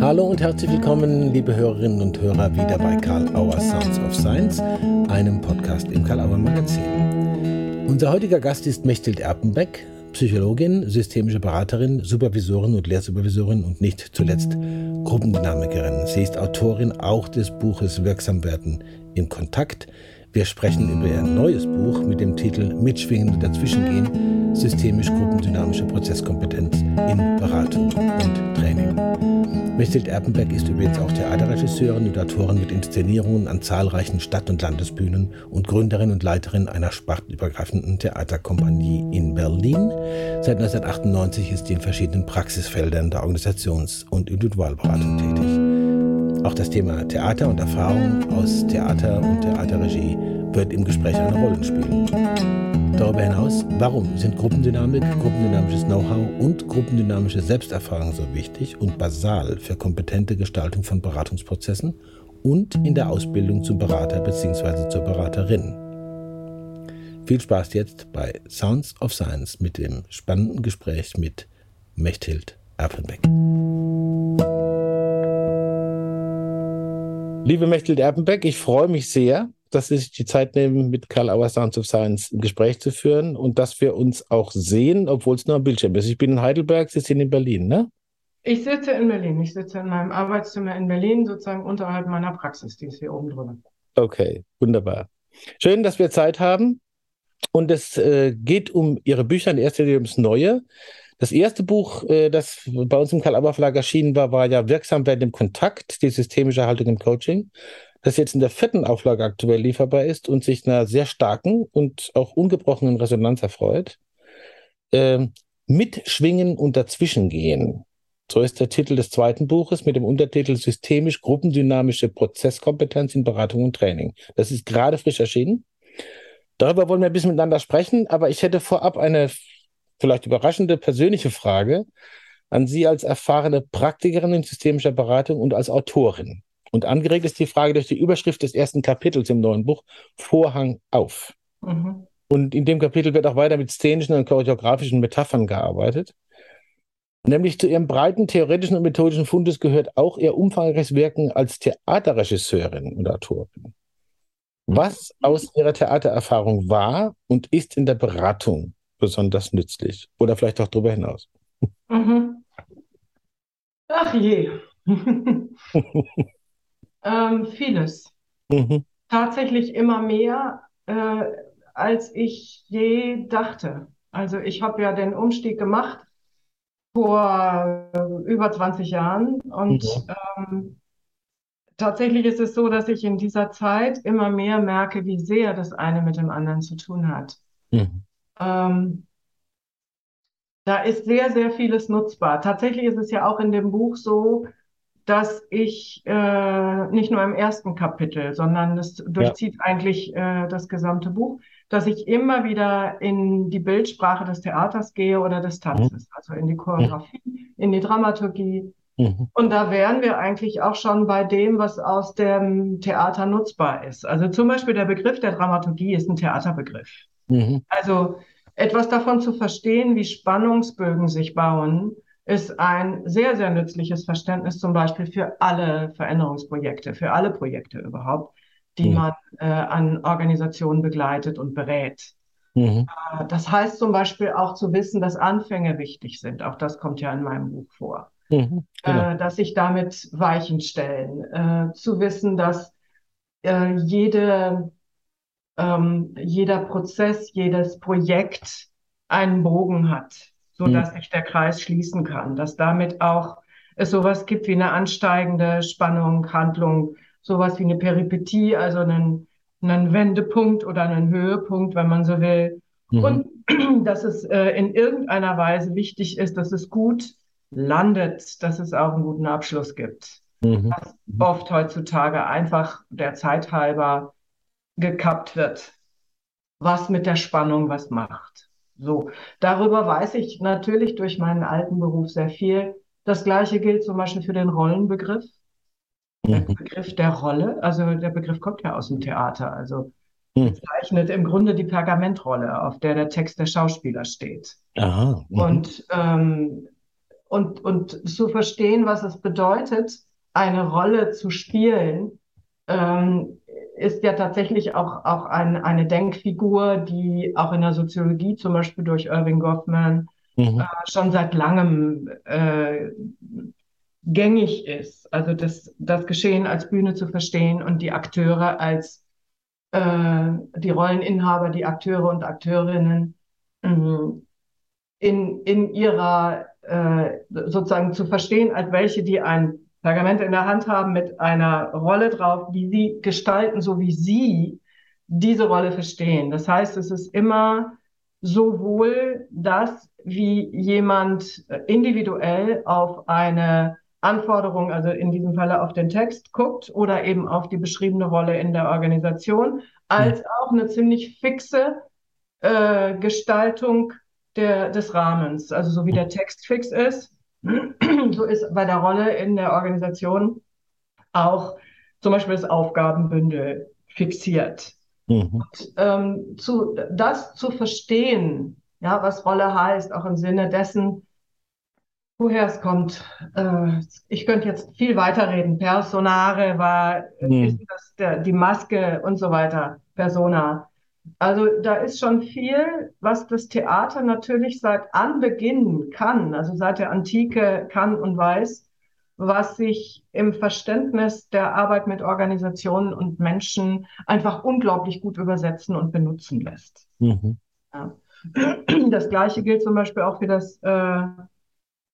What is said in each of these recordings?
Hallo und herzlich willkommen, liebe Hörerinnen und Hörer, wieder bei Karl Auer Sounds of Science, einem Podcast im Karl Auer Magazin. Unser heutiger Gast ist Mechthild Erpenbeck, Psychologin, systemische Beraterin, Supervisorin und Lehrsupervisorin und nicht zuletzt Gruppendynamikerin. Sie ist Autorin auch des Buches Wirksam werden im Kontakt. Wir sprechen über ihr neues Buch mit dem Titel Mitschwingen und Dazwischengehen, systemisch-gruppendynamische Prozesskompetenz in Beratung und Training. Mechthild Erpenberg ist übrigens auch Theaterregisseurin und Autorin mit Inszenierungen an zahlreichen Stadt- und Landesbühnen und Gründerin und Leiterin einer spartenübergreifenden Theaterkompanie in Berlin. Seit 1998 ist sie in verschiedenen Praxisfeldern der Organisations- und Individualberatung tätig. Auch das Thema Theater und Erfahrung aus Theater und Theaterregie wird im Gespräch eine Rolle spielen. Darüber hinaus, warum sind Gruppendynamik, gruppendynamisches Know-how und gruppendynamische Selbsterfahrung so wichtig und basal für kompetente Gestaltung von Beratungsprozessen und in der Ausbildung zum Berater bzw. zur Beraterin? Viel Spaß jetzt bei Sounds of Science mit dem spannenden Gespräch mit Mechthild Erpenbeck. Liebe Mechthild Erpenbeck, ich freue mich sehr, dass Sie sich die Zeit nehmen, mit Karl Auer Sounds of Science ein Gespräch zu führen und dass wir uns auch sehen, obwohl es nur am Bildschirm ist. Ich bin in Heidelberg, Sie sind in Berlin, ne? Ich sitze in Berlin. Ich sitze in meinem Arbeitszimmer in Berlin, sozusagen unterhalb meiner Praxis, die ist hier oben drüber. Okay, wunderbar. Schön, dass wir Zeit haben. Und es äh, geht um Ihre Bücher, in erster Linie ums Neue. Das erste Buch, äh, das bei uns im Karl-Auer Verlag erschienen war, war ja Wirksam werden im Kontakt, die systemische Haltung im Coaching, das jetzt in der vierten Auflage aktuell lieferbar ist und sich einer sehr starken und auch ungebrochenen Resonanz erfreut. Ähm, Mitschwingen und Dazwischengehen. So ist der Titel des zweiten Buches mit dem Untertitel Systemisch gruppendynamische Prozesskompetenz in Beratung und Training. Das ist gerade frisch erschienen. Darüber wollen wir ein bisschen miteinander sprechen, aber ich hätte vorab eine vielleicht überraschende persönliche Frage an Sie als erfahrene Praktikerin in systemischer Beratung und als Autorin. Und angeregt ist die Frage durch die Überschrift des ersten Kapitels im neuen Buch, Vorhang auf. Mhm. Und in dem Kapitel wird auch weiter mit szenischen und choreografischen Metaphern gearbeitet. Nämlich zu ihrem breiten theoretischen und methodischen Fundus gehört auch ihr umfangreiches Wirken als Theaterregisseurin und Autorin. Was aus ihrer Theatererfahrung war und ist in der Beratung besonders nützlich? Oder vielleicht auch darüber hinaus? Mhm. Ach je. ähm, vieles. Mhm. Tatsächlich immer mehr, äh, als ich je dachte. Also ich habe ja den Umstieg gemacht vor äh, über 20 Jahren und mhm. ähm, tatsächlich ist es so, dass ich in dieser Zeit immer mehr merke, wie sehr das eine mit dem anderen zu tun hat. Mhm. Ähm, da ist sehr, sehr vieles nutzbar. Tatsächlich ist es ja auch in dem Buch so, dass ich äh, nicht nur im ersten Kapitel, sondern es durchzieht ja. eigentlich äh, das gesamte Buch, dass ich immer wieder in die Bildsprache des Theaters gehe oder des Tanzes, mhm. also in die Choreografie, mhm. in die Dramaturgie. Mhm. Und da wären wir eigentlich auch schon bei dem, was aus dem Theater nutzbar ist. Also zum Beispiel der Begriff der Dramaturgie ist ein Theaterbegriff. Mhm. Also etwas davon zu verstehen, wie Spannungsbögen sich bauen, ist ein sehr, sehr nützliches Verständnis zum Beispiel für alle Veränderungsprojekte, für alle Projekte überhaupt, die mhm. man äh, an Organisationen begleitet und berät. Mhm. Äh, das heißt zum Beispiel auch zu wissen, dass Anfänge wichtig sind. Auch das kommt ja in meinem Buch vor. Mhm, genau. äh, dass sich damit Weichen stellen. Äh, zu wissen, dass äh, jede, ähm, jeder Prozess, jedes Projekt einen Bogen hat so mhm. dass sich der Kreis schließen kann, dass damit auch es sowas gibt wie eine ansteigende Spannung, Handlung, sowas wie eine Peripetie, also einen, einen Wendepunkt oder einen Höhepunkt, wenn man so will. Mhm. Und dass es äh, in irgendeiner Weise wichtig ist, dass es gut landet, dass es auch einen guten Abschluss gibt. Mhm. Was oft heutzutage einfach der Zeit halber gekappt wird, was mit der Spannung was macht. So, darüber weiß ich natürlich durch meinen alten Beruf sehr viel. Das Gleiche gilt zum Beispiel für den Rollenbegriff. Der mhm. Begriff der Rolle, also der Begriff kommt ja aus dem Theater, also mhm. bezeichnet im Grunde die Pergamentrolle, auf der der Text der Schauspieler steht. Aha. Mhm. Und, ähm, und, und zu verstehen, was es bedeutet, eine Rolle zu spielen, ähm, ist ja tatsächlich auch, auch ein, eine Denkfigur, die auch in der Soziologie zum Beispiel durch Irving Goffman mhm. äh, schon seit langem äh, gängig ist. Also das, das Geschehen als Bühne zu verstehen und die Akteure als äh, die Rolleninhaber, die Akteure und Akteurinnen äh, in, in ihrer äh, sozusagen zu verstehen, als welche, die ein Pergament in der Hand haben mit einer Rolle drauf, die sie gestalten, so wie sie diese Rolle verstehen. Das heißt, es ist immer sowohl das, wie jemand individuell auf eine Anforderung, also in diesem Falle auf den Text guckt oder eben auf die beschriebene Rolle in der Organisation, als auch eine ziemlich fixe äh, Gestaltung der, des Rahmens. Also so wie der Text fix ist, so ist bei der Rolle in der Organisation auch zum Beispiel das Aufgabenbündel fixiert. Mhm. Und, ähm, zu, das zu verstehen, ja, was Rolle heißt, auch im Sinne dessen, woher es kommt. Äh, ich könnte jetzt viel weiterreden. Personare war, mhm. ist das der, die Maske und so weiter. Persona. Also da ist schon viel, was das Theater natürlich seit Anbeginn kann, also seit der Antike kann und weiß, was sich im Verständnis der Arbeit mit Organisationen und Menschen einfach unglaublich gut übersetzen und benutzen lässt. Mhm. Ja. Das Gleiche gilt zum Beispiel auch für das, äh,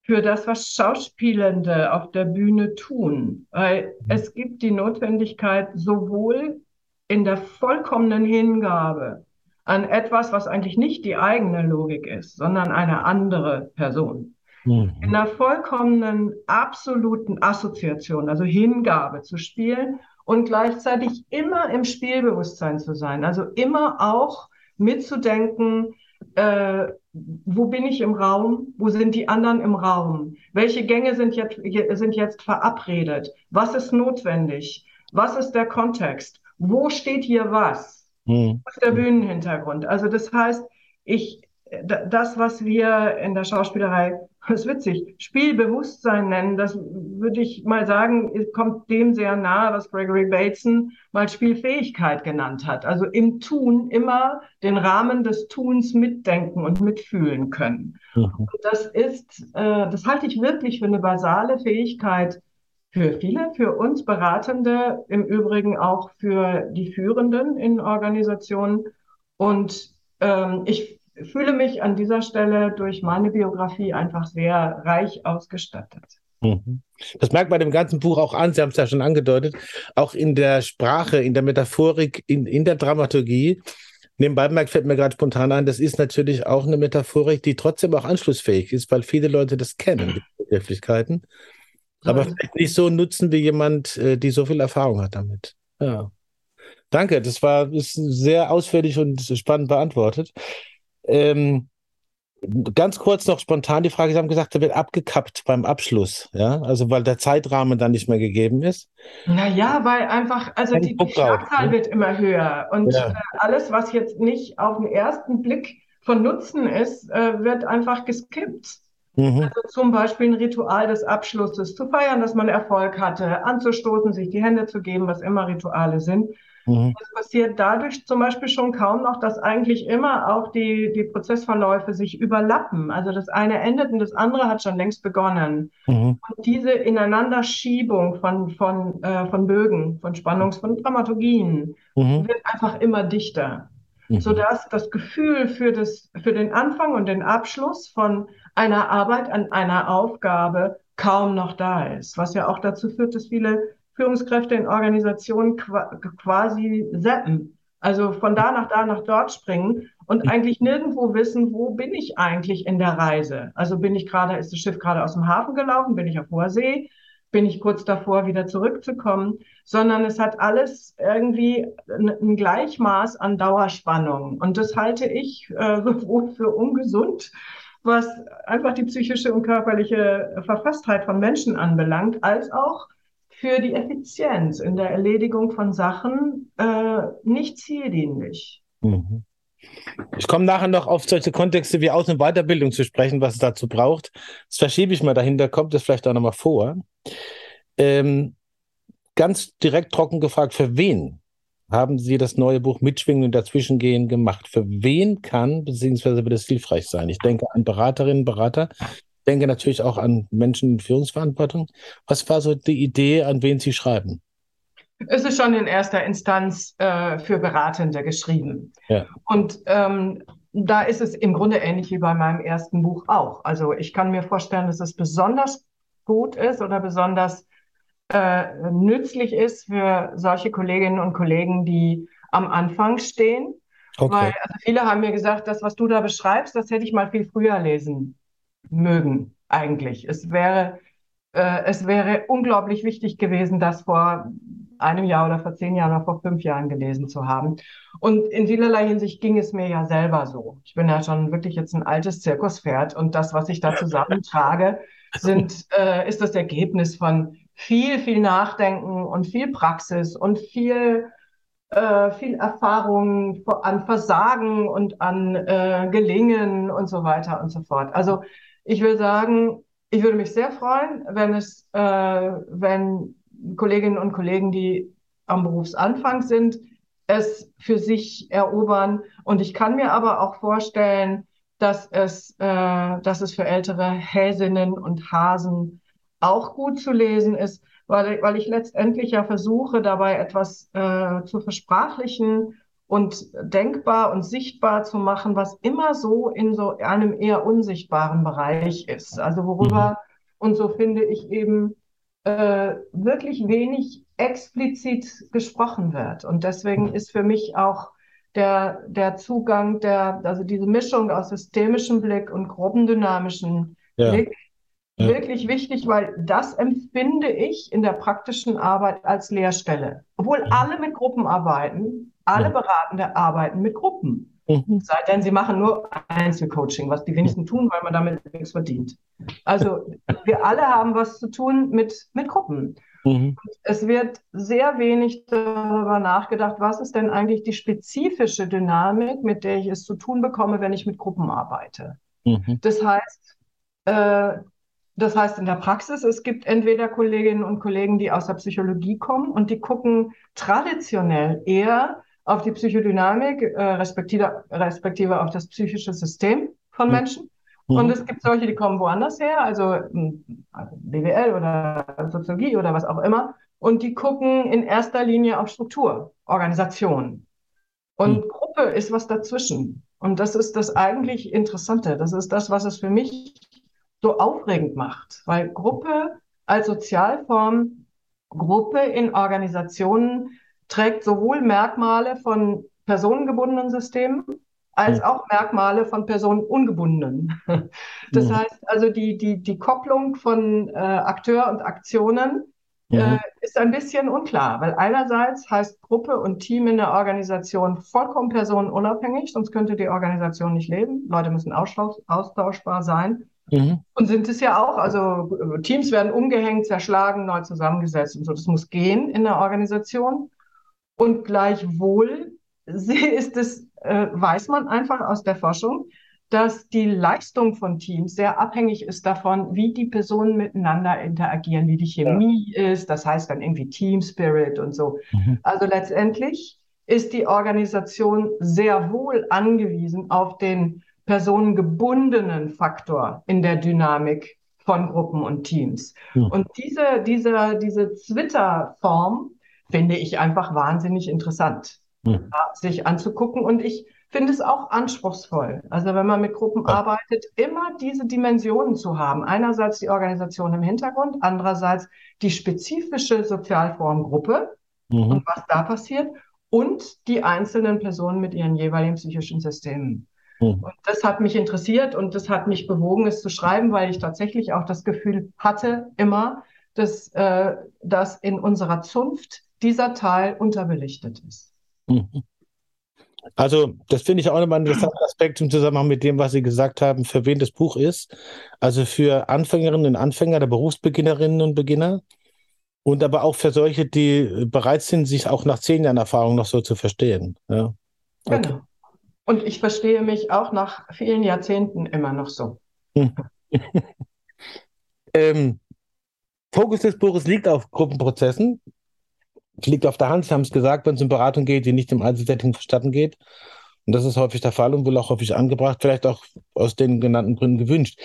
für das, was Schauspielende auf der Bühne tun. Weil es gibt die Notwendigkeit, sowohl in der vollkommenen Hingabe an etwas, was eigentlich nicht die eigene Logik ist, sondern eine andere Person. Mhm. In der vollkommenen, absoluten Assoziation, also Hingabe zu spielen und gleichzeitig immer im Spielbewusstsein zu sein, also immer auch mitzudenken, äh, wo bin ich im Raum? Wo sind die anderen im Raum? Welche Gänge sind jetzt, sind jetzt verabredet? Was ist notwendig? Was ist der Kontext? Wo steht hier was? Hm. Was ist der Bühnenhintergrund? Also das heißt, ich, das, was wir in der Schauspielerei, das ist witzig, Spielbewusstsein nennen, das würde ich mal sagen, kommt dem sehr nahe, was Gregory Bateson mal Spielfähigkeit genannt hat. Also im Tun immer den Rahmen des Tuns mitdenken und mitfühlen können. Mhm. Und das ist, äh, das halte ich wirklich für eine basale Fähigkeit für viele, für uns Beratende, im Übrigen auch für die Führenden in Organisationen. Und ähm, ich fühle mich an dieser Stelle durch meine Biografie einfach sehr reich ausgestattet. Mhm. Das merkt man dem ganzen Buch auch an, Sie haben es ja schon angedeutet, auch in der Sprache, in der Metaphorik, in, in der Dramaturgie. Nebenbei merkt, fällt mir gerade spontan ein, das ist natürlich auch eine Metaphorik, die trotzdem auch anschlussfähig ist, weil viele Leute das kennen, die Begrifflichkeiten. Aber vielleicht nicht so nutzen wie jemand, äh, die so viel Erfahrung hat damit. Ja. Danke, das war ist sehr ausführlich und spannend beantwortet. Ähm, ganz kurz noch spontan die Frage, Sie haben gesagt, er wird abgekappt beim Abschluss, ja, also weil der Zeitrahmen dann nicht mehr gegeben ist. Naja, weil einfach, also die, die Schlagzahl ne? wird immer höher und ja. äh, alles, was jetzt nicht auf den ersten Blick von Nutzen ist, äh, wird einfach geskippt. Mhm. Also zum Beispiel ein Ritual des Abschlusses, zu feiern, dass man Erfolg hatte, anzustoßen, sich die Hände zu geben, was immer Rituale sind. Mhm. Das passiert dadurch zum Beispiel schon kaum noch, dass eigentlich immer auch die, die Prozessverläufe sich überlappen. Also das eine endet und das andere hat schon längst begonnen. Mhm. Und diese Ineinanderschiebung von, von, äh, von Bögen, von Spannungs-, von Dramaturgien mhm. wird einfach immer dichter. Mhm. Sodass das Gefühl für, das, für den Anfang und den Abschluss von einer Arbeit an einer Aufgabe kaum noch da ist, was ja auch dazu führt, dass viele Führungskräfte in Organisationen quasi zappen, also von da nach da nach dort springen und eigentlich nirgendwo wissen, wo bin ich eigentlich in der Reise? Also bin ich gerade, ist das Schiff gerade aus dem Hafen gelaufen, bin ich auf hoher See, bin ich kurz davor, wieder zurückzukommen, sondern es hat alles irgendwie ein Gleichmaß an Dauerspannung. Und das halte ich äh, sowohl für ungesund was einfach die psychische und körperliche Verfasstheit von Menschen anbelangt, als auch für die Effizienz in der Erledigung von Sachen äh, nicht zieldienlich. Mhm. Ich komme nachher noch auf solche Kontexte wie Aus- und Weiterbildung zu sprechen, was es dazu braucht. Das verschiebe ich mal dahinter, kommt das vielleicht auch nochmal vor. Ähm, ganz direkt trocken gefragt, für wen haben Sie das neue Buch Mitschwingen und Dazwischengehen gemacht? Für wen kann bzw. wird es hilfreich sein? Ich denke an Beraterinnen, Berater, denke natürlich auch an Menschen in Führungsverantwortung. Was war so die Idee, an wen Sie schreiben? Es ist schon in erster Instanz äh, für Beratende geschrieben. Ja. Und ähm, da ist es im Grunde ähnlich wie bei meinem ersten Buch auch. Also ich kann mir vorstellen, dass es besonders gut ist oder besonders äh, nützlich ist für solche Kolleginnen und Kollegen, die am Anfang stehen. Okay. Weil also viele haben mir gesagt, das, was du da beschreibst, das hätte ich mal viel früher lesen mögen, eigentlich. Es wäre, äh, es wäre unglaublich wichtig gewesen, das vor einem Jahr oder vor zehn Jahren oder vor fünf Jahren gelesen zu haben. Und in vielerlei Hinsicht ging es mir ja selber so. Ich bin ja schon wirklich jetzt ein altes Zirkuspferd und das, was ich da zusammentrage, sind, äh, ist das Ergebnis von viel, viel Nachdenken und viel Praxis und viel, äh, viel Erfahrung an Versagen und an äh, Gelingen und so weiter und so fort. Also ich will sagen, ich würde mich sehr freuen, wenn es, äh, wenn Kolleginnen und Kollegen, die am Berufsanfang sind, es für sich erobern. Und ich kann mir aber auch vorstellen, dass es, äh, dass es für ältere Häsinnen und Hasen auch gut zu lesen ist, weil, weil ich letztendlich ja versuche, dabei etwas äh, zu versprachlichen und denkbar und sichtbar zu machen, was immer so in so einem eher unsichtbaren Bereich ist. Also worüber, mhm. und so finde ich eben, äh, wirklich wenig explizit gesprochen wird. Und deswegen ist für mich auch der, der Zugang, der, also diese Mischung aus systemischem Blick und gruppendynamischem ja. Blick ja. wirklich wichtig, weil das empfinde ich in der praktischen Arbeit als Lehrstelle. Obwohl ja. alle mit Gruppen arbeiten, alle Beratende arbeiten mit Gruppen. Mhm. Sei denn, sie machen nur Einzelcoaching, was die wenigsten tun, weil man damit nichts verdient. Also wir alle haben was zu tun mit, mit Gruppen. Mhm. Es wird sehr wenig darüber nachgedacht, was ist denn eigentlich die spezifische Dynamik, mit der ich es zu tun bekomme, wenn ich mit Gruppen arbeite. Mhm. Das heißt, äh, das heißt in der Praxis, es gibt entweder Kolleginnen und Kollegen, die aus der Psychologie kommen und die gucken traditionell eher auf die Psychodynamik, äh, respektive, respektive auf das psychische System von Menschen. Mhm. Und es gibt solche, die kommen woanders her, also, hm, also BWL oder Soziologie oder was auch immer. Und die gucken in erster Linie auf Struktur, Organisation. Und mhm. Gruppe ist was dazwischen. Und das ist das eigentlich Interessante. Das ist das, was es für mich so aufregend macht, weil Gruppe als Sozialform, Gruppe in Organisationen trägt sowohl Merkmale von personengebundenen Systemen als auch Merkmale von personenungebundenen. Das ja. heißt also, die, die, die Kopplung von äh, Akteur und Aktionen äh, ist ein bisschen unklar, weil einerseits heißt Gruppe und Team in der Organisation vollkommen personenunabhängig, sonst könnte die Organisation nicht leben. Leute müssen austauschbar sein. Mhm. Und sind es ja auch, also äh, Teams werden umgehängt, zerschlagen, neu zusammengesetzt und so. Das muss gehen in der Organisation. Und gleichwohl ist es, äh, weiß man einfach aus der Forschung, dass die Leistung von Teams sehr abhängig ist davon, wie die Personen miteinander interagieren, wie die Chemie ja. ist. Das heißt dann irgendwie Team Spirit und so. Mhm. Also letztendlich ist die Organisation sehr wohl angewiesen auf den personengebundenen Faktor in der Dynamik von Gruppen und Teams. Mhm. Und diese, diese, diese Twitter-Form finde ich einfach wahnsinnig interessant, mhm. sich anzugucken. Und ich finde es auch anspruchsvoll. Also wenn man mit Gruppen ja. arbeitet, immer diese Dimensionen zu haben. Einerseits die Organisation im Hintergrund, andererseits die spezifische Sozialform Gruppe mhm. und was da passiert und die einzelnen Personen mit ihren jeweiligen psychischen Systemen. Mhm. Und das hat mich interessiert und das hat mich bewogen, es zu schreiben, weil ich tatsächlich auch das Gefühl hatte, immer, dass, äh, dass in unserer Zunft dieser Teil unterbelichtet ist. Mhm. Also, das finde ich auch nochmal ein interessanter Aspekt im Zusammenhang mit dem, was Sie gesagt haben, für wen das Buch ist. Also für Anfängerinnen und Anfänger, der Berufsbeginnerinnen und Beginner. Und aber auch für solche, die bereit sind, sich auch nach zehn Jahren Erfahrung noch so zu verstehen. Ja. Okay. Genau. Und ich verstehe mich auch nach vielen Jahrzehnten immer noch so. ähm, Fokus des Buches liegt auf Gruppenprozessen. Es liegt auf der Hand, Sie haben es gesagt, wenn es um Beratung geht, die nicht im Einzelsetting verstatten geht. Und das ist häufig der Fall und wohl auch häufig angebracht, vielleicht auch aus den genannten Gründen gewünscht.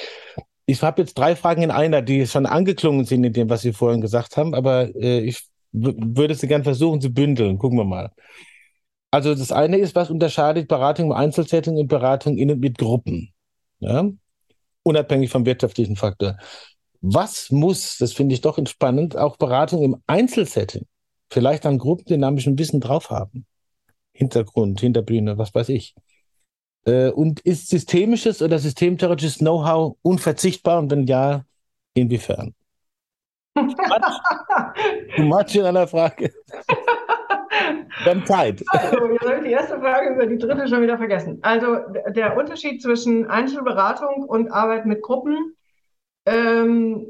Ich habe jetzt drei Fragen in einer, die schon angeklungen sind in dem, was Sie vorhin gesagt haben, aber äh, ich würde sie gerne versuchen zu bündeln. Gucken wir mal. Also das eine ist, was unterscheidet Beratung im Einzelsetting und Beratung in und mit Gruppen? Ja? Unabhängig vom wirtschaftlichen Faktor. Was muss, das finde ich doch entspannend, auch Beratung im Einzelsetting vielleicht an gruppendynamischen Wissen drauf haben? Hintergrund, Hinterbühne, was weiß ich. Äh, und ist systemisches oder systemtheoretisches Know-how unverzichtbar und wenn ja, inwiefern? Du machst in einer Frage. Dann Zeit. Also, jetzt habe ich die erste Frage über die dritte schon wieder vergessen. Also, der Unterschied zwischen Einzelberatung und Arbeit mit Gruppen ähm,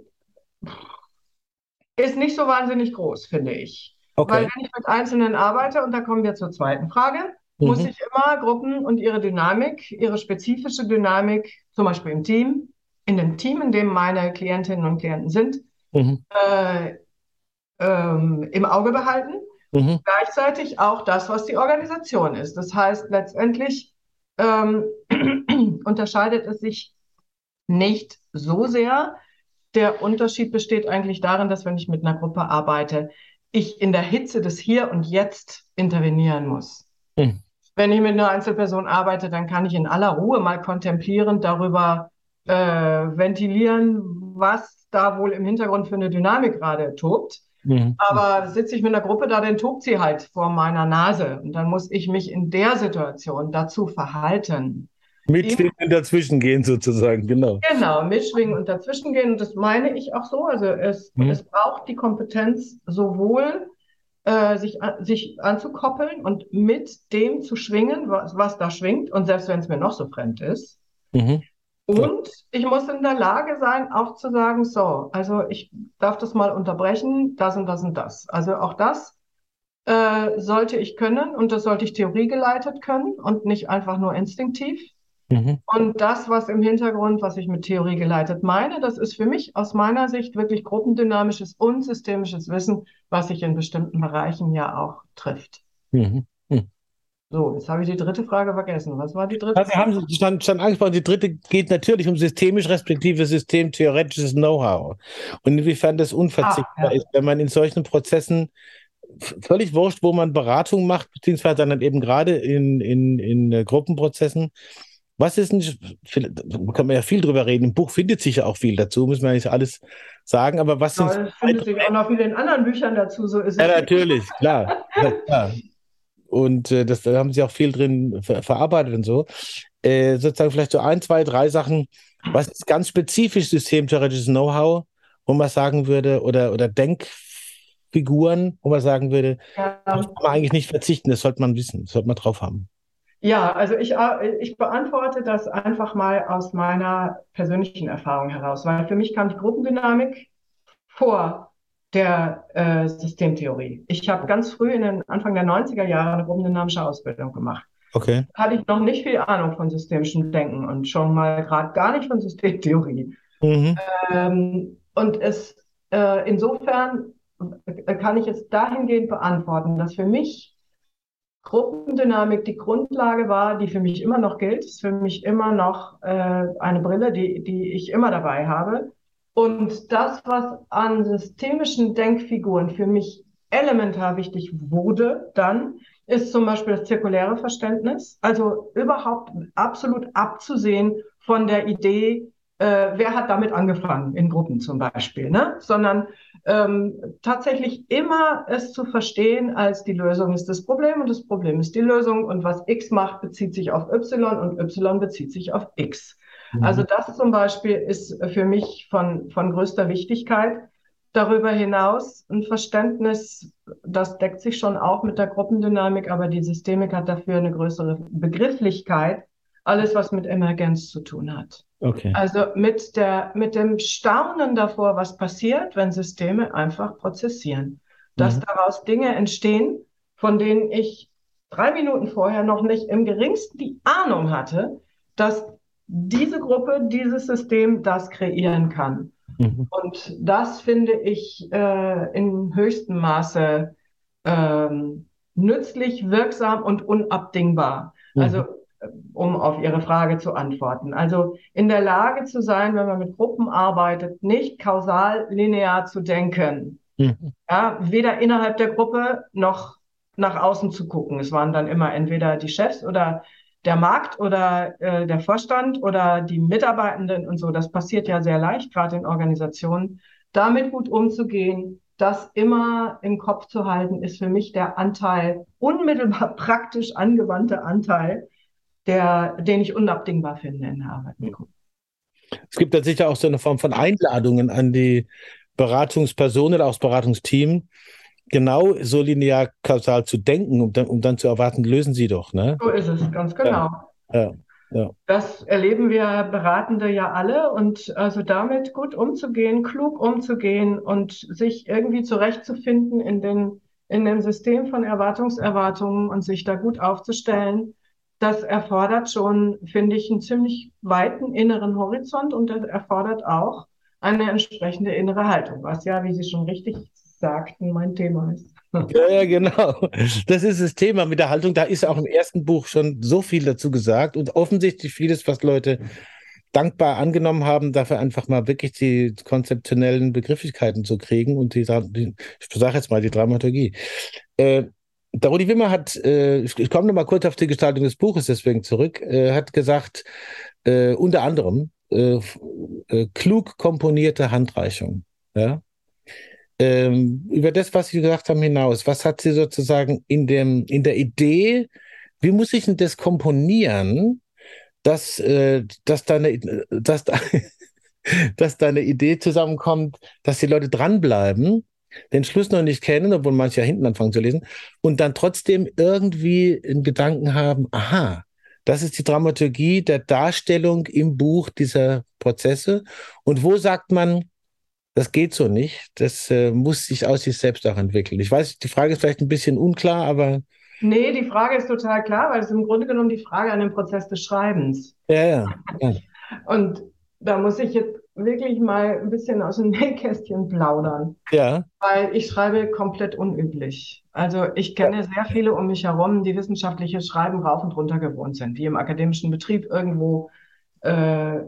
ist nicht so wahnsinnig groß, finde ich. Okay. Weil wenn ich mit Einzelnen arbeite, und da kommen wir zur zweiten Frage, mhm. muss ich immer Gruppen und ihre Dynamik, ihre spezifische Dynamik, zum Beispiel im Team, in dem Team, in dem meine Klientinnen und Klienten sind, mhm. äh, ähm, im Auge behalten. Mhm. Gleichzeitig auch das, was die Organisation ist. Das heißt, letztendlich ähm, unterscheidet es sich nicht so sehr. Der Unterschied besteht eigentlich darin, dass wenn ich mit einer Gruppe arbeite, ich in der Hitze des Hier und Jetzt intervenieren muss. Mhm. Wenn ich mit einer Einzelperson arbeite, dann kann ich in aller Ruhe mal kontemplierend darüber äh, ventilieren, was da wohl im Hintergrund für eine Dynamik gerade tobt. Mhm. Aber sitze ich mit einer Gruppe da, dann tobt sie halt vor meiner Nase. Und dann muss ich mich in der Situation dazu verhalten. Mitschwingen und dazwischen gehen sozusagen, genau. Genau, mitschwingen und dazwischen gehen. Und das meine ich auch so. Also es, mhm. es braucht die Kompetenz sowohl äh, sich, sich anzukoppeln und mit dem zu schwingen, was, was da schwingt. Und selbst wenn es mir noch so fremd ist. Mhm. Und ich muss in der Lage sein, auch zu sagen, so, also ich darf das mal unterbrechen, das und das und das. Also auch das äh, sollte ich können und das sollte ich theoriegeleitet können und nicht einfach nur instinktiv. Mhm. Und das, was im Hintergrund, was ich mit Theorie geleitet meine, das ist für mich aus meiner Sicht wirklich gruppendynamisches und systemisches Wissen, was sich in bestimmten Bereichen ja auch trifft. Mhm. So, jetzt habe ich die dritte Frage vergessen. Was war die dritte? Also, haben Sie schon, schon angesprochen, die dritte geht natürlich um systemisch respektive systemtheoretisches Know-how. Und inwiefern das unverzichtbar ah, ja. ist, wenn man in solchen Prozessen völlig wurscht, wo man Beratung macht, beziehungsweise dann eben gerade in, in, in äh, Gruppenprozessen. Was ist denn, da kann man ja viel drüber reden, im Buch findet sich ja auch viel dazu, muss man nicht alles sagen, aber was ja, sind. Es findet sich auch noch viel in anderen Büchern dazu, so ist es. Ja, natürlich, klar. ja, klar. Und äh, das, da haben sie auch viel drin ver verarbeitet und so. Äh, sozusagen vielleicht so ein, zwei, drei Sachen, was ist ganz spezifisch systemtheoretisches Know-how, wo man sagen würde, oder, oder Denkfiguren, wo man sagen würde, ja. kann man eigentlich nicht verzichten, das sollte man wissen, das sollte man drauf haben. Ja, also ich, äh, ich beantworte das einfach mal aus meiner persönlichen Erfahrung heraus, weil für mich kam die Gruppendynamik vor der äh, Systemtheorie. Ich habe ganz früh in den Anfang der 90er Jahre eine gruppendynamische Ausbildung gemacht. Okay. Hatte ich noch nicht viel Ahnung von systemischem Denken und schon mal gerade gar nicht von Systemtheorie. Mhm. Ähm, und es äh, insofern kann ich es dahingehend beantworten, dass für mich Gruppendynamik die Grundlage war, die für mich immer noch gilt, ist für mich immer noch äh, eine Brille, die, die ich immer dabei habe. Und das, was an systemischen Denkfiguren für mich elementar wichtig wurde, dann ist zum Beispiel das zirkuläre Verständnis. Also überhaupt absolut abzusehen von der Idee, äh, wer hat damit angefangen, in Gruppen zum Beispiel, ne? sondern ähm, tatsächlich immer es zu verstehen, als die Lösung ist das Problem und das Problem ist die Lösung und was X macht, bezieht sich auf Y und Y bezieht sich auf X. Mhm. Also das zum Beispiel ist für mich von, von größter Wichtigkeit. Darüber hinaus ein Verständnis, das deckt sich schon auch mit der Gruppendynamik, aber die Systemik hat dafür eine größere Begrifflichkeit, alles was mit Emergenz zu tun hat. Okay. Also mit der, mit dem Staunen davor, was passiert, wenn Systeme einfach prozessieren. Dass mhm. daraus Dinge entstehen, von denen ich drei Minuten vorher noch nicht im geringsten die Ahnung hatte, dass diese Gruppe, dieses System das kreieren kann. Mhm. Und das finde ich äh, in höchstem Maße ähm, nützlich, wirksam und unabdingbar. Mhm. Also um auf Ihre Frage zu antworten. Also in der Lage zu sein, wenn man mit Gruppen arbeitet, nicht kausal linear zu denken. Mhm. Ja, weder innerhalb der Gruppe noch nach außen zu gucken. Es waren dann immer entweder die Chefs oder der Markt oder äh, der Vorstand oder die Mitarbeitenden und so. Das passiert ja sehr leicht, gerade in Organisationen. Damit gut umzugehen, das immer im Kopf zu halten, ist für mich der Anteil, unmittelbar praktisch angewandte Anteil, der, den ich unabdingbar finde in der Arbeit. Es gibt da sicher auch so eine Form von Einladungen an die Beratungsperson oder auch das Beratungsteam, genau so linear kausal zu denken, um dann, um dann zu erwarten, lösen Sie doch. Ne? So ist es, ganz genau. Ja, ja, ja. Das erleben wir Beratende ja alle und also damit gut umzugehen, klug umzugehen und sich irgendwie zurechtzufinden in den in dem System von Erwartungserwartungen und sich da gut aufzustellen, das erfordert schon, finde ich, einen ziemlich weiten inneren Horizont und das erfordert auch eine entsprechende innere Haltung, was ja, wie Sie schon richtig sagten, mein Thema ist. Ja, ja, genau. Das ist das Thema mit der Haltung. Da ist auch im ersten Buch schon so viel dazu gesagt und offensichtlich vieles, was Leute dankbar angenommen haben, dafür einfach mal wirklich die konzeptionellen Begrifflichkeiten zu kriegen und die, ich sage jetzt mal die Dramaturgie. Äh, der Rudi Wimmer hat, äh, ich komme nochmal kurz auf die Gestaltung des Buches deswegen zurück, äh, hat gesagt, äh, unter anderem, äh, äh, klug komponierte Handreichung. Ja? Ähm, über das, was Sie gesagt haben, hinaus, was hat sie sozusagen in, dem, in der Idee, wie muss ich denn das komponieren, dass, äh, dass, deine, dass, dass deine Idee zusammenkommt, dass die Leute dranbleiben den Schluss noch nicht kennen, obwohl manche ja hinten anfangen zu lesen, und dann trotzdem irgendwie einen Gedanken haben, aha, das ist die Dramaturgie der Darstellung im Buch dieser Prozesse. Und wo sagt man, das geht so nicht, das äh, muss sich aus sich selbst auch entwickeln. Ich weiß, die Frage ist vielleicht ein bisschen unklar, aber. Nee, die Frage ist total klar, weil es im Grunde genommen die Frage an den Prozess des Schreibens. Ja, ja. ja. Und da muss ich jetzt wirklich mal ein bisschen aus dem Nähkästchen plaudern. Ja. Weil ich schreibe komplett unüblich. Also ich kenne ja. sehr viele um mich herum, die wissenschaftliches Schreiben rauf und runter gewohnt sind, die im akademischen Betrieb irgendwo äh,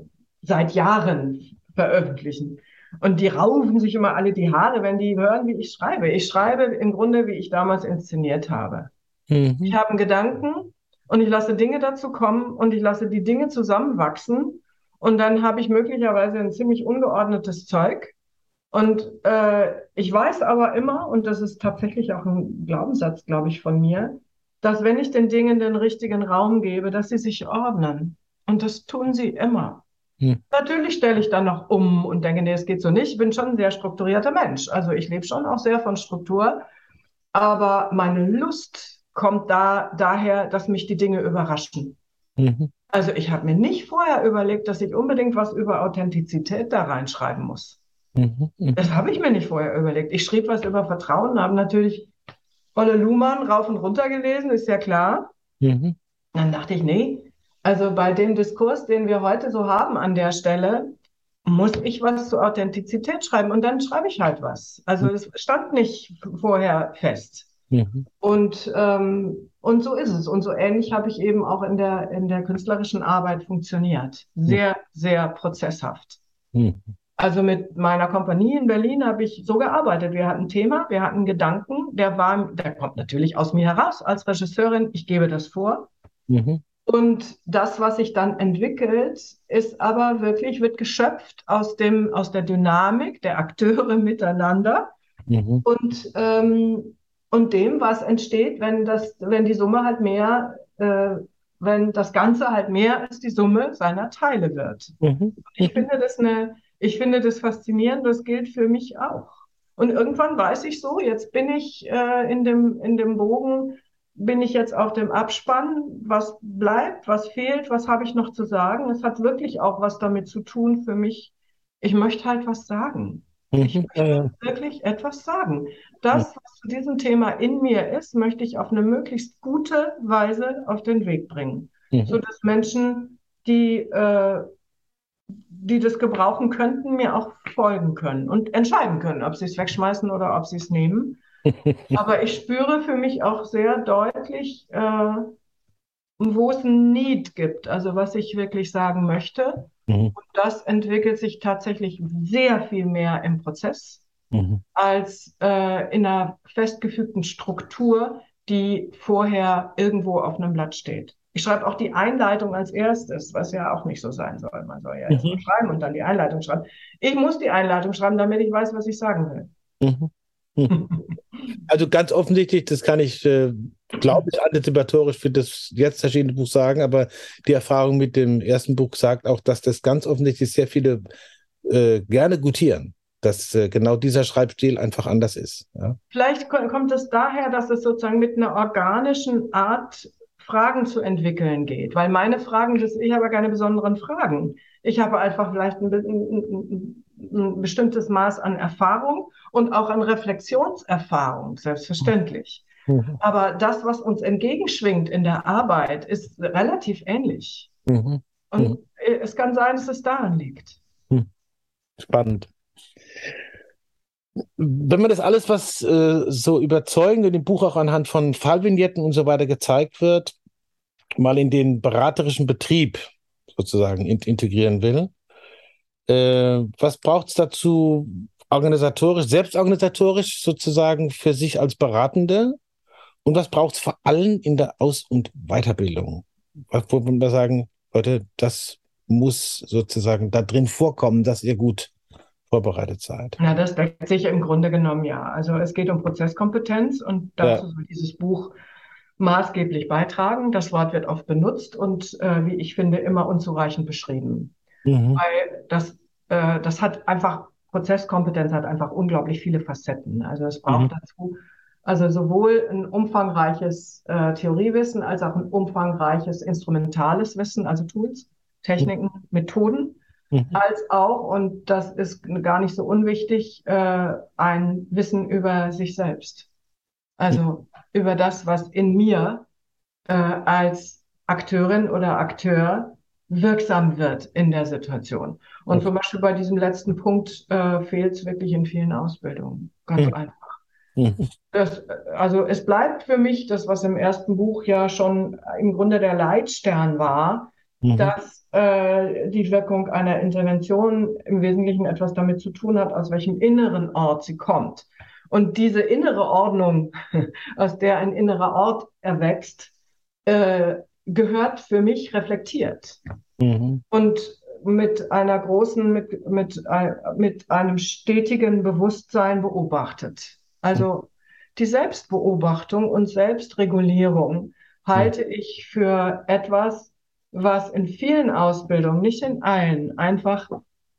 seit Jahren veröffentlichen. Und die raufen sich immer alle die Haare, wenn die hören, wie ich schreibe. Ich schreibe im Grunde, wie ich damals inszeniert habe. Mhm. Ich habe einen Gedanken und ich lasse Dinge dazu kommen und ich lasse die Dinge zusammenwachsen und dann habe ich möglicherweise ein ziemlich ungeordnetes Zeug. Und äh, ich weiß aber immer, und das ist tatsächlich auch ein Glaubenssatz, glaube ich, von mir, dass wenn ich den Dingen den richtigen Raum gebe, dass sie sich ordnen. Und das tun sie immer. Hm. Natürlich stelle ich dann noch um und denke, nee, es geht so nicht. Ich bin schon ein sehr strukturierter Mensch. Also ich lebe schon auch sehr von Struktur. Aber meine Lust kommt da daher, dass mich die Dinge überraschen. Mhm. Also ich habe mir nicht vorher überlegt, dass ich unbedingt was über Authentizität da reinschreiben muss. Mhm. mhm. Das habe ich mir nicht vorher überlegt. Ich schrieb was über Vertrauen, habe natürlich Olle Luhmann rauf und runter gelesen, ist ja klar. Mhm. Dann dachte ich, nee, also bei dem Diskurs, den wir heute so haben an der Stelle, muss ich was zur Authentizität schreiben und dann schreibe ich halt was. Also mhm. es stand nicht vorher fest. Mhm. Und, ähm, und so ist es. Und so ähnlich habe ich eben auch in der, in der künstlerischen Arbeit funktioniert. Sehr, mhm. sehr prozesshaft. Mhm. Also mit meiner Kompanie in Berlin habe ich so gearbeitet. Wir hatten ein Thema, wir hatten Gedanken, der war, der kommt natürlich aus mir heraus als Regisseurin. Ich gebe das vor. Mhm. Und das, was sich dann entwickelt, ist aber wirklich, wird geschöpft aus dem, aus der Dynamik der Akteure miteinander. Mhm. Und ähm, und dem, was entsteht, wenn das, wenn die Summe halt mehr, äh, wenn das Ganze halt mehr als die Summe seiner Teile wird. Mhm. Ich finde das eine, ich finde das faszinierend, das gilt für mich auch. Und irgendwann weiß ich so, jetzt bin ich äh, in dem, in dem Bogen, bin ich jetzt auf dem Abspann, was bleibt, was fehlt, was habe ich noch zu sagen. Es hat wirklich auch was damit zu tun für mich. Ich möchte halt was sagen. Ich mhm. möchte wirklich etwas sagen. Das, was zu diesem Thema in mir ist, möchte ich auf eine möglichst gute Weise auf den Weg bringen, mhm. sodass Menschen, die, äh, die das gebrauchen könnten, mir auch folgen können und entscheiden können, ob sie es wegschmeißen oder ob sie es nehmen. Aber ich spüre für mich auch sehr deutlich, äh, wo es ein Need gibt, also was ich wirklich sagen möchte. Mhm. Und das entwickelt sich tatsächlich sehr viel mehr im Prozess mhm. als äh, in einer festgefügten Struktur, die vorher irgendwo auf einem Blatt steht. Ich schreibe auch die Einleitung als erstes, was ja auch nicht so sein soll. Man soll ja mhm. erst schreiben und dann die Einleitung schreiben. Ich muss die Einleitung schreiben, damit ich weiß, was ich sagen will. Mhm. Also ganz offensichtlich, das kann ich, äh, glaube ich, antizipatorisch für das jetzt erschienene Buch sagen, aber die Erfahrung mit dem ersten Buch sagt auch, dass das ganz offensichtlich sehr viele äh, gerne gutieren, dass äh, genau dieser Schreibstil einfach anders ist. Ja? Vielleicht kommt es daher, dass es sozusagen mit einer organischen Art Fragen zu entwickeln geht, weil meine Fragen, das, ich habe keine besonderen Fragen. Ich habe einfach vielleicht ein, ein bestimmtes Maß an Erfahrung und auch an Reflexionserfahrung, selbstverständlich. Mhm. Aber das, was uns entgegenschwingt in der Arbeit, ist relativ ähnlich. Mhm. Und mhm. es kann sein, dass es daran liegt. Mhm. Spannend. Wenn man das alles, was äh, so überzeugend in dem Buch auch anhand von Fallvignetten und so weiter gezeigt wird, mal in den beraterischen Betrieb sozusagen in integrieren will, äh, was braucht es dazu organisatorisch, selbstorganisatorisch sozusagen für sich als Beratende? Und was braucht es vor allem in der Aus- und Weiterbildung? Wo man da sagen, Leute, das muss sozusagen da drin vorkommen, dass ihr gut vorbereitet seid. Ja, das deckt sich im Grunde genommen ja. Also es geht um Prozesskompetenz und dazu ja. soll dieses Buch maßgeblich beitragen. Das Wort wird oft benutzt und äh, wie ich finde immer unzureichend beschrieben. Mhm. Weil das äh, das hat einfach, Prozesskompetenz hat einfach unglaublich viele Facetten. Also es braucht mhm. dazu also sowohl ein umfangreiches äh, Theoriewissen als auch ein umfangreiches instrumentales Wissen, also Tools, Techniken, mhm. Methoden, mhm. als auch, und das ist gar nicht so unwichtig, äh, ein Wissen über sich selbst. Also mhm. über das, was in mir äh, als Akteurin oder Akteur wirksam wird in der Situation. Und okay. zum Beispiel bei diesem letzten Punkt äh, fehlt es wirklich in vielen Ausbildungen. Ganz mhm. einfach. Mhm. Das, also es bleibt für mich das, was im ersten Buch ja schon im Grunde der Leitstern war, mhm. dass äh, die Wirkung einer Intervention im Wesentlichen etwas damit zu tun hat, aus welchem inneren Ort sie kommt. Und diese innere Ordnung, aus der ein innerer Ort erwächst, äh, gehört für mich reflektiert. Mhm. Und mit einer großen, mit, mit, mit einem stetigen Bewusstsein beobachtet. Also die Selbstbeobachtung und Selbstregulierung halte ich für etwas, was in vielen Ausbildungen, nicht in allen, einfach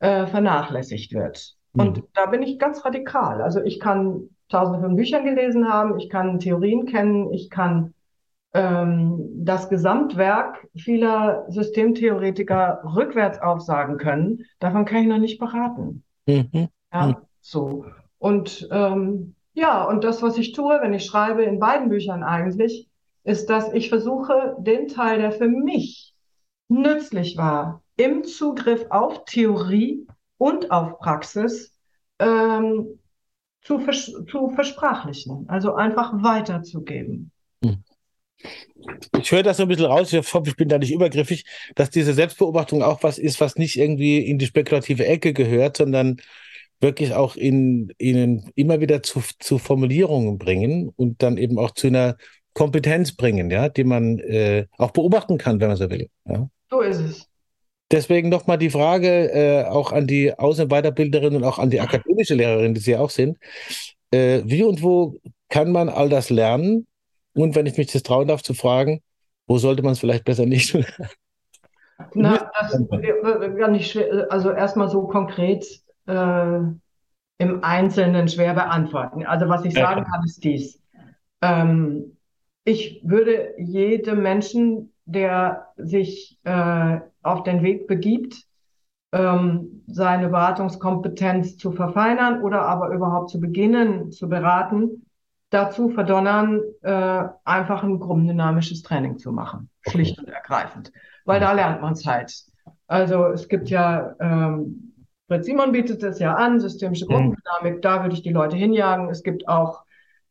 äh, vernachlässigt wird. Mhm. Und da bin ich ganz radikal. Also ich kann tausende von Büchern gelesen haben, ich kann Theorien kennen, ich kann das Gesamtwerk vieler Systemtheoretiker rückwärts aufsagen können, davon kann ich noch nicht beraten. Mhm. Ja, mhm. so. Und ähm, ja, und das, was ich tue, wenn ich schreibe, in beiden Büchern eigentlich, ist, dass ich versuche, den Teil, der für mich nützlich war, im Zugriff auf Theorie und auf Praxis ähm, zu, vers zu versprachlichen, also einfach weiterzugeben. Mhm. Ich höre das so ein bisschen raus, ich hoffe, ich bin da nicht übergriffig, dass diese Selbstbeobachtung auch was ist, was nicht irgendwie in die spekulative Ecke gehört, sondern wirklich auch in, ihnen immer wieder zu, zu Formulierungen bringen und dann eben auch zu einer Kompetenz bringen, ja, die man äh, auch beobachten kann, wenn man so will. Ja. So ist es. Deswegen nochmal die Frage äh, auch an die Aus- und Weiterbilderin und auch an die akademische Lehrerin, die Sie auch sind. Äh, wie und wo kann man all das lernen? Und wenn ich mich das trauen darf zu fragen, wo sollte man es vielleicht besser nicht tun? Na, das ist gar nicht schwer. Also erstmal so konkret äh, im Einzelnen schwer beantworten. Also was ich sagen kann, ist dies. Ähm, ich würde jedem Menschen, der sich äh, auf den Weg begibt, ähm, seine Beratungskompetenz zu verfeinern oder aber überhaupt zu beginnen zu beraten, dazu verdonnern, äh, einfach ein gruppendynamisches Training zu machen, schlicht und ergreifend, weil da lernt man es halt. Also es gibt ja, ähm, Fritz Simon bietet es ja an, systemische mhm. Gruppendynamik, mhm. da würde ich die Leute hinjagen. Es gibt auch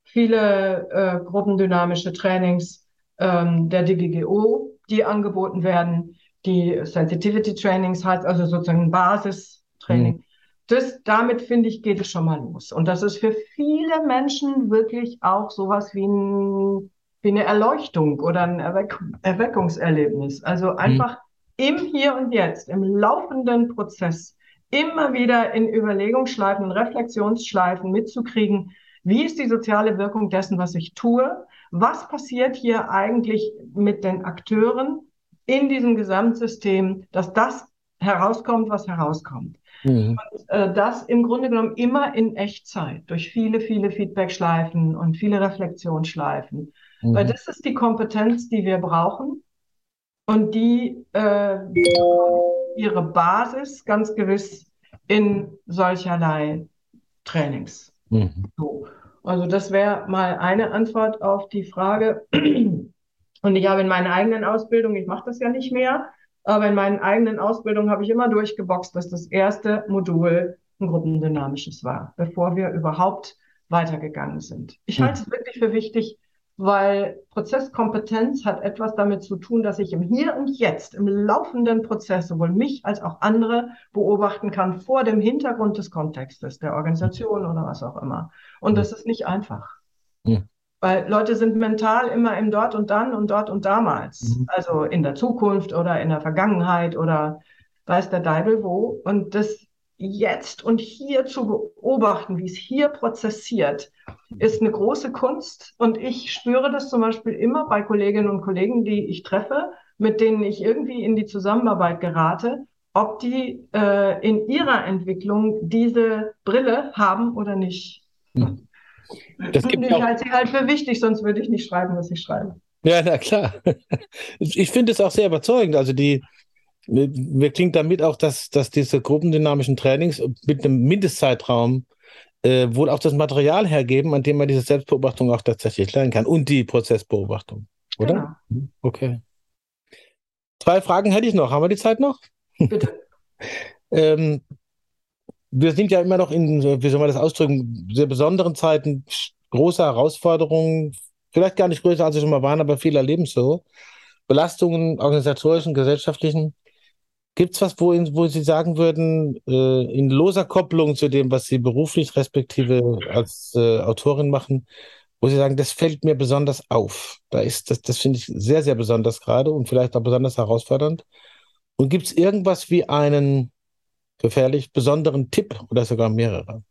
viele äh, gruppendynamische Trainings ähm, der DGGO, die angeboten werden die Sensitivity Trainings heißt, also sozusagen ein Basistraining. Mhm. Das, damit finde ich, geht es schon mal los. Und das ist für viele Menschen wirklich auch sowas wie, ein, wie eine Erleuchtung oder ein Erweck Erweckungserlebnis. Also mhm. einfach mhm. im Hier und Jetzt, im laufenden Prozess, immer wieder in Überlegungsschleifen, in Reflexionsschleifen mitzukriegen, wie ist die soziale Wirkung dessen, was ich tue? Was passiert hier eigentlich mit den Akteuren? in diesem Gesamtsystem, dass das herauskommt, was herauskommt. Mhm. Und äh, das im Grunde genommen immer in Echtzeit, durch viele, viele Feedbackschleifen und viele Reflexionsschleifen. Mhm. Weil das ist die Kompetenz, die wir brauchen und die äh, ihre Basis ganz gewiss in solcherlei Trainings. Mhm. So. Also das wäre mal eine Antwort auf die Frage. Und ich habe in meiner eigenen Ausbildung, ich mache das ja nicht mehr, aber in meinen eigenen Ausbildungen habe ich immer durchgeboxt, dass das erste Modul ein gruppendynamisches war, bevor wir überhaupt weitergegangen sind. Ich hm. halte es wirklich für wichtig, weil Prozesskompetenz hat etwas damit zu tun, dass ich im Hier und Jetzt, im laufenden Prozess sowohl mich als auch andere beobachten kann vor dem Hintergrund des Kontextes, der Organisation oder was auch immer. Und hm. das ist nicht einfach. Ja. Weil Leute sind mental immer im Dort und Dann und dort und damals. Mhm. Also in der Zukunft oder in der Vergangenheit oder weiß der Deibel wo. Und das jetzt und hier zu beobachten, wie es hier prozessiert, ist eine große Kunst. Und ich spüre das zum Beispiel immer bei Kolleginnen und Kollegen, die ich treffe, mit denen ich irgendwie in die Zusammenarbeit gerate, ob die äh, in ihrer Entwicklung diese Brille haben oder nicht. Mhm. Das gibt ich halte sie halt für wichtig, sonst würde ich nicht schreiben, was ich schreibe. Ja, na klar. Ich finde es auch sehr überzeugend. Also die, mir klingt damit auch, dass, dass diese gruppendynamischen Trainings mit einem Mindestzeitraum äh, wohl auch das Material hergeben, an dem man diese Selbstbeobachtung auch tatsächlich lernen kann und die Prozessbeobachtung, oder? Genau. Okay. Zwei Fragen hätte ich noch. Haben wir die Zeit noch? Bitte. ähm, wir sind ja immer noch in, wie soll man das ausdrücken, sehr besonderen Zeiten, große Herausforderungen, vielleicht gar nicht größer, als sie schon mal waren, aber viele erleben so. Belastungen, organisatorischen, gesellschaftlichen. Gibt es was, wo, wo Sie sagen würden, äh, in loser Kopplung zu dem, was Sie beruflich respektive als äh, Autorin machen, wo Sie sagen, das fällt mir besonders auf. Da ist, das, das finde ich sehr, sehr besonders gerade und vielleicht auch besonders herausfordernd. Und gibt es irgendwas wie einen gefährlich besonderen Tipp oder sogar mehrere?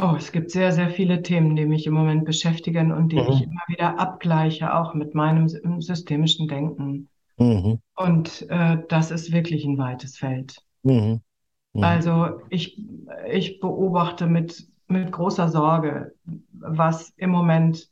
Oh, es gibt sehr, sehr viele Themen, die mich im Moment beschäftigen und die mhm. ich immer wieder abgleiche, auch mit meinem systemischen Denken. Mhm. Und äh, das ist wirklich ein weites Feld. Mhm. mhm. Also ich, ich beobachte mit, mit großer Sorge, was im Moment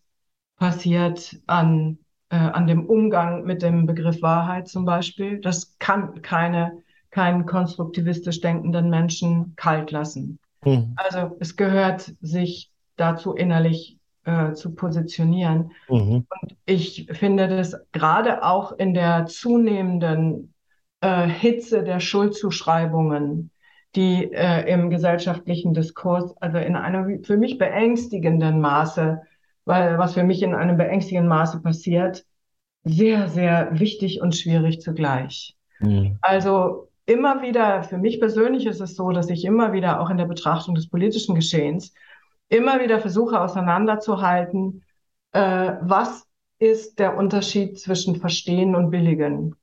passiert an, äh, an dem Umgang mit dem Begriff Wahrheit zum Beispiel. Das kann keine keinen konstruktivistisch denkenden Menschen kalt lassen. Mhm. Also es gehört, sich dazu innerlich äh, zu positionieren. Mhm. Und ich finde das gerade auch in der zunehmenden äh, Hitze der Schuldzuschreibungen, die äh, im gesellschaftlichen Diskurs, also in einem für mich beängstigenden Maße, weil was für mich in einem beängstigenden Maße passiert, sehr, sehr wichtig und schwierig zugleich. Mhm. Also immer wieder, für mich persönlich ist es so, dass ich immer wieder auch in der Betrachtung des politischen Geschehens immer wieder versuche auseinanderzuhalten, äh, was ist der Unterschied zwischen Verstehen und Billigen.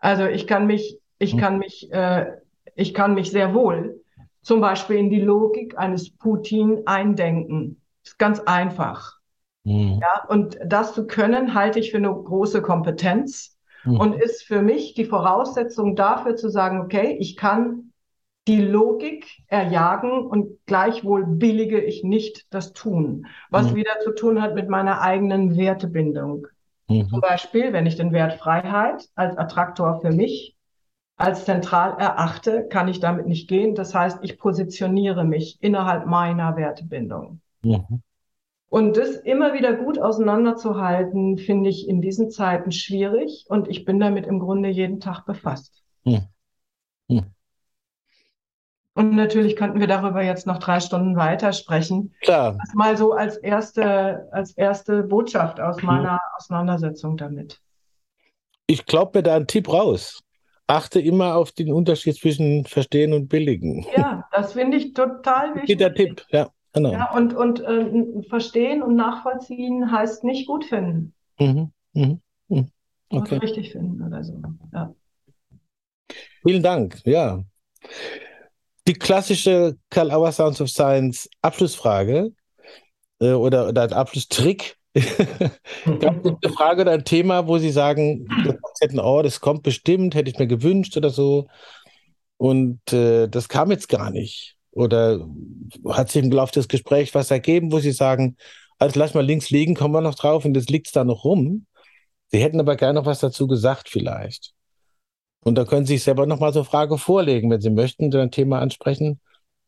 Also ich kann mich, ich mhm. kann mich, äh, ich kann mich sehr wohl zum Beispiel in die Logik eines Putin eindenken. Das ist ganz einfach. Mhm. Ja, und das zu können, halte ich für eine große Kompetenz mhm. und ist für mich die Voraussetzung dafür zu sagen, okay, ich kann die Logik erjagen und gleichwohl billige ich nicht das Tun, was mhm. wieder zu tun hat mit meiner eigenen Wertebindung. Mhm. Zum Beispiel, wenn ich den Wert Freiheit als Attraktor für mich als zentral erachte, kann ich damit nicht gehen. Das heißt, ich positioniere mich innerhalb meiner Wertebindung. Mhm. Und das immer wieder gut auseinanderzuhalten, finde ich in diesen Zeiten schwierig und ich bin damit im Grunde jeden Tag befasst. Mhm. Mhm. Und natürlich könnten wir darüber jetzt noch drei Stunden weitersprechen. Klar. Das mal so als erste, als erste Botschaft aus mhm. meiner Auseinandersetzung damit. Ich glaube mir da einen Tipp raus. Achte immer auf den Unterschied zwischen Verstehen und Billigen. Ja, das finde ich total wichtig. Der Tipp, ja, genau. Ja, und und äh, Verstehen und Nachvollziehen heißt nicht gut finden. Mhm. Mhm. Mhm. Okay. richtig finden oder so. Ja. Vielen Dank, ja die klassische Karl Auer Sounds of Science Abschlussfrage äh, oder, oder Abschlusstrick. Gab es eine Frage oder ein Thema, wo Sie sagen, hätten, oh, das kommt bestimmt, hätte ich mir gewünscht oder so. Und äh, das kam jetzt gar nicht. Oder hat sich im Laufe des Gesprächs was ergeben, wo Sie sagen, also lass mal links liegen, kommen wir noch drauf und das liegt da noch rum. Sie hätten aber gerne noch was dazu gesagt, vielleicht. Und da können Sie sich selber nochmal so eine Frage vorlegen, wenn Sie möchten, ein Thema ansprechen.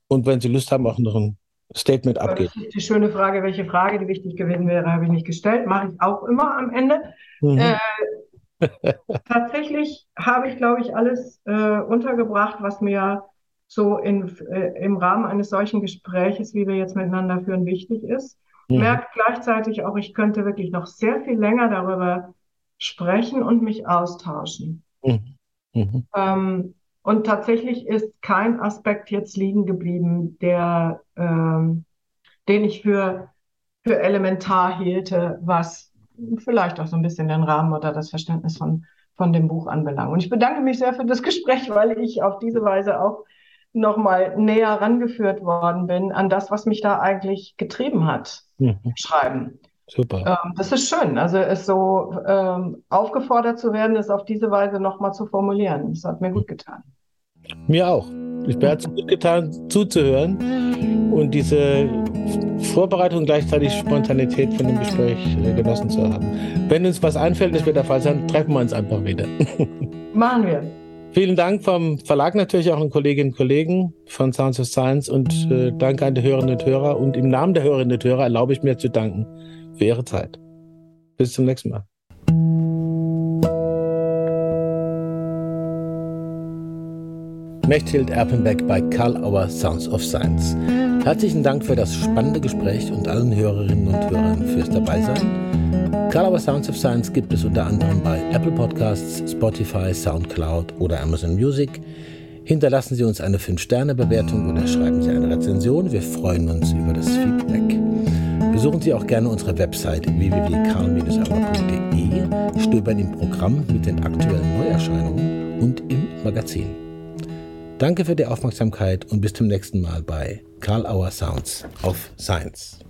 Und wenn Sie Lust haben, auch noch ein Statement abgeben. Das ist die schöne Frage, welche Frage, die wichtig gewesen wäre, habe ich nicht gestellt. Mache ich auch immer am Ende. Mhm. Äh, tatsächlich habe ich, glaube ich, alles äh, untergebracht, was mir so in, äh, im Rahmen eines solchen Gespräches, wie wir jetzt miteinander führen, wichtig ist. Mhm. Merkt gleichzeitig auch, ich könnte wirklich noch sehr viel länger darüber sprechen und mich austauschen. Mhm. Mhm. Ähm, und tatsächlich ist kein Aspekt jetzt liegen geblieben, der, ähm, den ich für, für elementar hielte, was vielleicht auch so ein bisschen den Rahmen oder das Verständnis von, von dem Buch anbelangt. Und ich bedanke mich sehr für das Gespräch, weil ich auf diese Weise auch nochmal näher rangeführt worden bin an das, was mich da eigentlich getrieben hat, mhm. Schreiben. Super. Ähm, das ist schön. Also es so ähm, aufgefordert zu werden, es auf diese Weise nochmal zu formulieren. Das hat mir gut getan. Mir auch. Ich bin es gut getan, zuzuhören und diese Vorbereitung gleichzeitig Spontanität von dem Gespräch äh, genossen zu haben. Wenn uns was einfällt, das wird der Fall sein, treffen wir uns einfach wieder. Machen wir. Vielen Dank vom Verlag natürlich auch an Kolleginnen und Kollegen von Sounds of Science und äh, danke an die Hörerinnen und Hörer. Und im Namen der Hörerinnen und Hörer erlaube ich mir zu danken für Ihre Zeit. Bis zum nächsten Mal. Mechthild Erpenbeck bei Karl Auer Sounds of Science. Herzlichen Dank für das spannende Gespräch und allen Hörerinnen und Hörern fürs Dabeisein. Auer Sounds of Science gibt es unter anderem bei Apple Podcasts, Spotify, Soundcloud oder Amazon Music. Hinterlassen Sie uns eine 5-Sterne-Bewertung oder schreiben Sie eine Rezension. Wir freuen uns über das Feedback. Besuchen Sie auch gerne unsere Website www.karl-auer.de, stöbern im Programm mit den aktuellen Neuerscheinungen und im Magazin. Danke für die Aufmerksamkeit und bis zum nächsten Mal bei Karl Auer Sounds of Science.